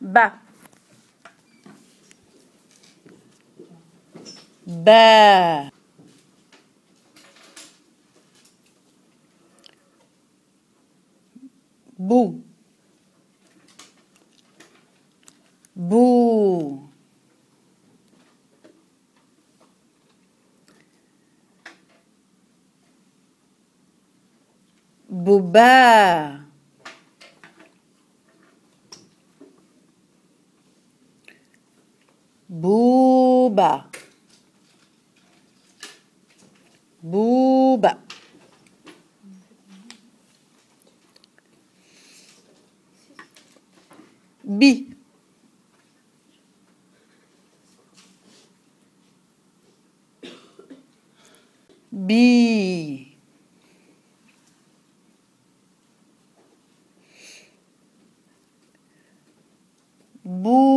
ba. Ba. Bu. Bu. Bubá Bouba. Bouba. Bi. Bi. Boubi.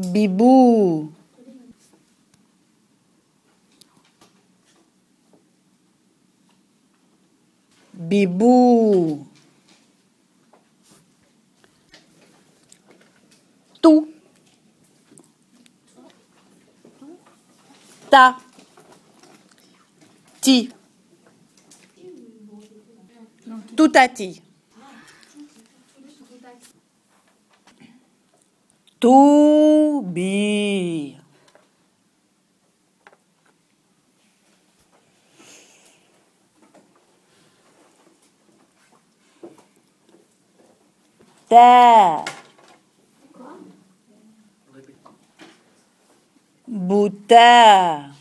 Bibou. Bibou. Tout. Ta. Ti. Tout à ti. Tout bi. Ta. Bouta.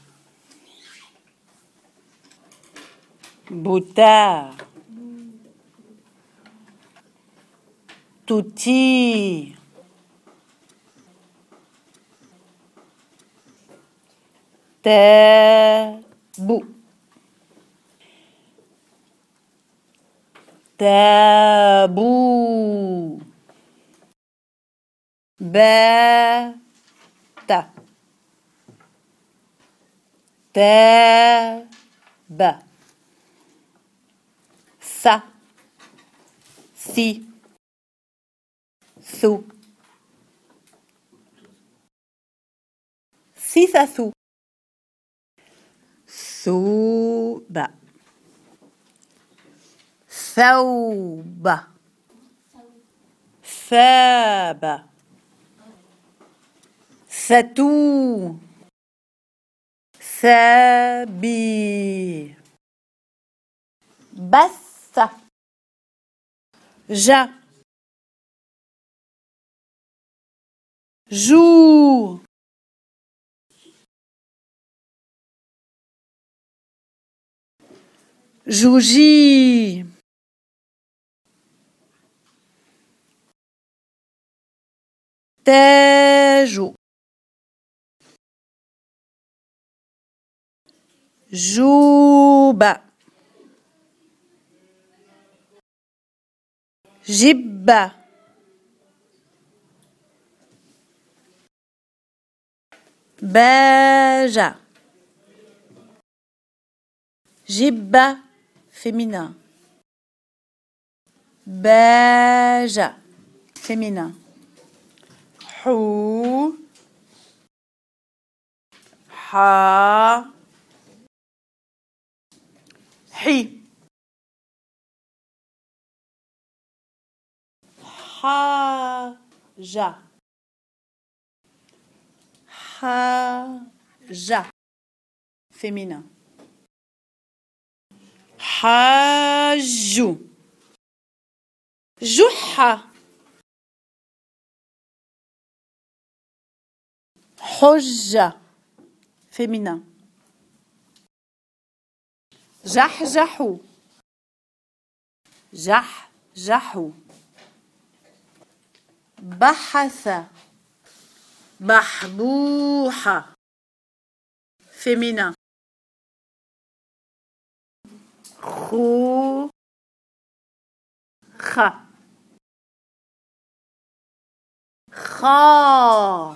Bouta. Touti. Tabou. Tabou. Bata. Taba. Sa. Si. Sou. Si ça sou. Souba. Sauba. Saba. Satou. Sabi. Ja. Jour. Jouji. Tejo. Juba. Jibba. Beja. Jibba féminin. Beja féminin. Hou. Ha. Hi. Haja. Haja féminin. حاج جحة حجة. féminin جحجحوا جحجحوا بحث. بحبوحة فيمينا. خو خ. خا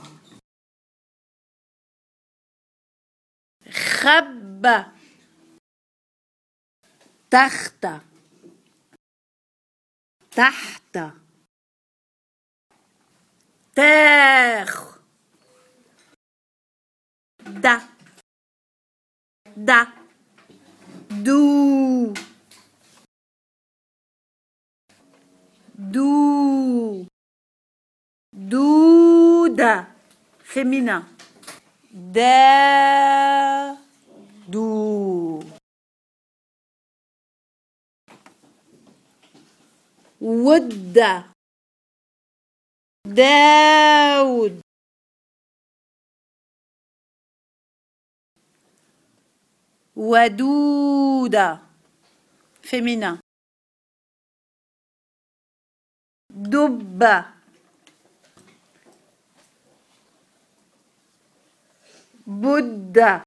خب. تخت. تحت. تاخ. da da دو دو دودة féminin دا دو ود داود Wadouda, féminin. Dobba. Bouddha.